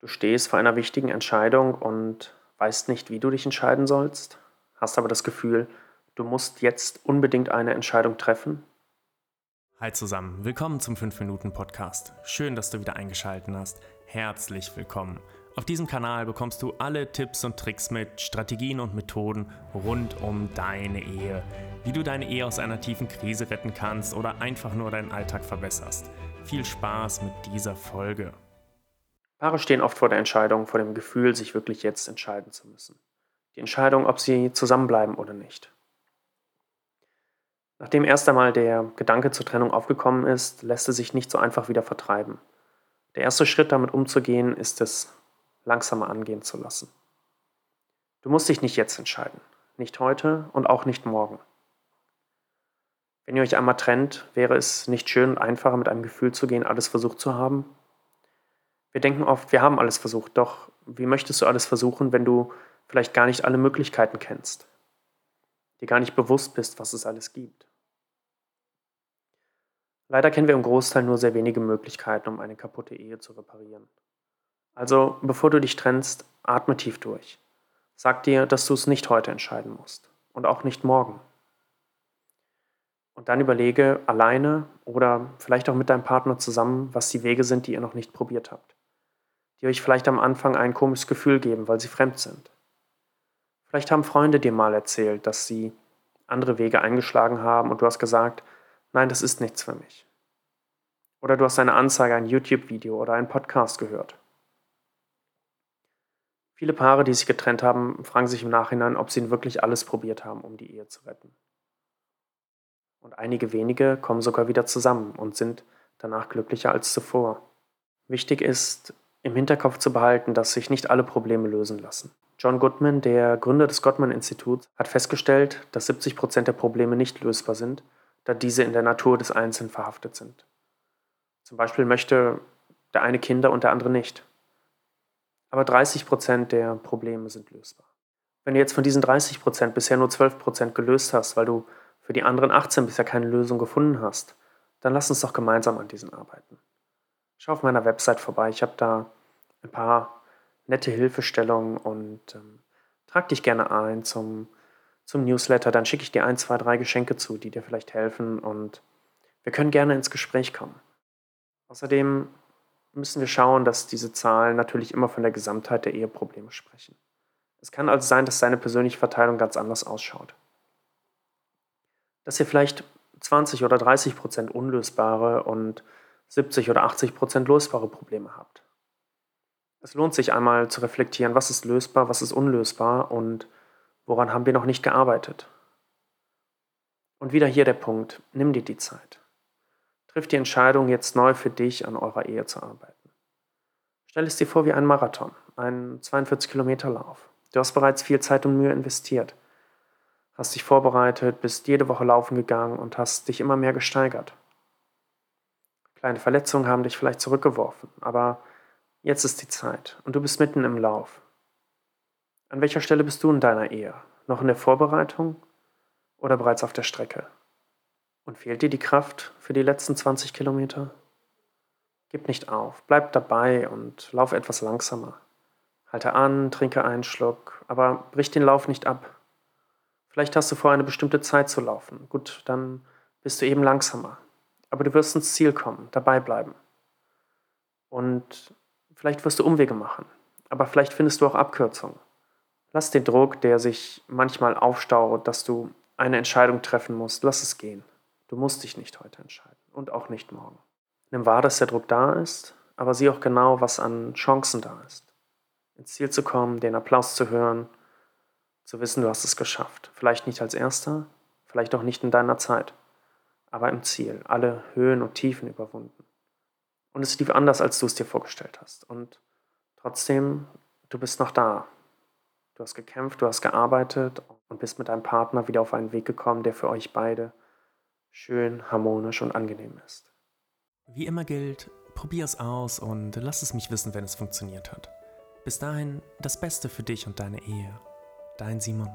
Du stehst vor einer wichtigen Entscheidung und weißt nicht, wie du dich entscheiden sollst, hast aber das Gefühl, du musst jetzt unbedingt eine Entscheidung treffen? Hi zusammen, willkommen zum 5-Minuten-Podcast. Schön, dass du wieder eingeschaltet hast. Herzlich willkommen. Auf diesem Kanal bekommst du alle Tipps und Tricks mit, Strategien und Methoden rund um deine Ehe. Wie du deine Ehe aus einer tiefen Krise retten kannst oder einfach nur deinen Alltag verbesserst. Viel Spaß mit dieser Folge. Paare stehen oft vor der Entscheidung, vor dem Gefühl, sich wirklich jetzt entscheiden zu müssen. Die Entscheidung, ob sie zusammenbleiben oder nicht. Nachdem erst einmal der Gedanke zur Trennung aufgekommen ist, lässt es sich nicht so einfach wieder vertreiben. Der erste Schritt, damit umzugehen, ist es langsamer angehen zu lassen. Du musst dich nicht jetzt entscheiden, nicht heute und auch nicht morgen. Wenn ihr euch einmal trennt, wäre es nicht schön und einfacher mit einem Gefühl zu gehen, alles versucht zu haben wir denken oft, wir haben alles versucht, doch wie möchtest du alles versuchen, wenn du vielleicht gar nicht alle Möglichkeiten kennst, dir gar nicht bewusst bist, was es alles gibt? Leider kennen wir im Großteil nur sehr wenige Möglichkeiten, um eine kaputte Ehe zu reparieren. Also, bevor du dich trennst, atme tief durch. Sag dir, dass du es nicht heute entscheiden musst und auch nicht morgen. Und dann überlege alleine oder vielleicht auch mit deinem Partner zusammen, was die Wege sind, die ihr noch nicht probiert habt die euch vielleicht am Anfang ein komisches Gefühl geben, weil sie fremd sind. Vielleicht haben Freunde dir mal erzählt, dass sie andere Wege eingeschlagen haben und du hast gesagt, nein, das ist nichts für mich. Oder du hast eine Anzeige, ein YouTube-Video oder einen Podcast gehört. Viele Paare, die sich getrennt haben, fragen sich im Nachhinein, ob sie wirklich alles probiert haben, um die Ehe zu retten. Und einige wenige kommen sogar wieder zusammen und sind danach glücklicher als zuvor. Wichtig ist, im Hinterkopf zu behalten, dass sich nicht alle Probleme lösen lassen. John Goodman, der Gründer des Gottman-Instituts, hat festgestellt, dass 70 Prozent der Probleme nicht lösbar sind, da diese in der Natur des Einzelnen verhaftet sind. Zum Beispiel möchte der eine Kinder und der andere nicht. Aber 30 Prozent der Probleme sind lösbar. Wenn du jetzt von diesen 30 Prozent bisher nur 12 Prozent gelöst hast, weil du für die anderen 18 bisher keine Lösung gefunden hast, dann lass uns doch gemeinsam an diesen arbeiten. Schau auf meiner Website vorbei. Ich habe da ein paar nette Hilfestellungen und ähm, trag dich gerne ein zum, zum Newsletter. Dann schicke ich dir ein, zwei, drei Geschenke zu, die dir vielleicht helfen und wir können gerne ins Gespräch kommen. Außerdem müssen wir schauen, dass diese Zahlen natürlich immer von der Gesamtheit der Eheprobleme sprechen. Es kann also sein, dass deine persönliche Verteilung ganz anders ausschaut. Dass ihr vielleicht 20 oder 30 Prozent unlösbare und 70 oder 80 Prozent lösbare Probleme habt. Es lohnt sich einmal zu reflektieren, was ist lösbar, was ist unlösbar und woran haben wir noch nicht gearbeitet. Und wieder hier der Punkt, nimm dir die Zeit. Triff die Entscheidung, jetzt neu für dich an eurer Ehe zu arbeiten. Stell es dir vor wie ein Marathon, einen 42 Kilometer Lauf. Du hast bereits viel Zeit und Mühe investiert, hast dich vorbereitet, bist jede Woche laufen gegangen und hast dich immer mehr gesteigert. Kleine Verletzungen haben dich vielleicht zurückgeworfen, aber jetzt ist die Zeit und du bist mitten im Lauf. An welcher Stelle bist du in deiner Ehe? Noch in der Vorbereitung oder bereits auf der Strecke? Und fehlt dir die Kraft für die letzten 20 Kilometer? Gib nicht auf, bleib dabei und lauf etwas langsamer. Halte an, trinke einen Schluck, aber brich den Lauf nicht ab. Vielleicht hast du vor, eine bestimmte Zeit zu laufen. Gut, dann bist du eben langsamer. Aber du wirst ins Ziel kommen, dabei bleiben. Und vielleicht wirst du Umwege machen, aber vielleicht findest du auch Abkürzungen. Lass den Druck, der sich manchmal aufstaut, dass du eine Entscheidung treffen musst, lass es gehen. Du musst dich nicht heute entscheiden und auch nicht morgen. Nimm wahr, dass der Druck da ist, aber sieh auch genau, was an Chancen da ist. Ins Ziel zu kommen, den Applaus zu hören, zu wissen, du hast es geschafft. Vielleicht nicht als Erster, vielleicht auch nicht in deiner Zeit aber im Ziel, alle Höhen und Tiefen überwunden. Und es lief anders, als du es dir vorgestellt hast. Und trotzdem, du bist noch da. Du hast gekämpft, du hast gearbeitet und bist mit deinem Partner wieder auf einen Weg gekommen, der für euch beide schön, harmonisch und angenehm ist. Wie immer gilt, probier es aus und lass es mich wissen, wenn es funktioniert hat. Bis dahin das Beste für dich und deine Ehe. Dein Simon.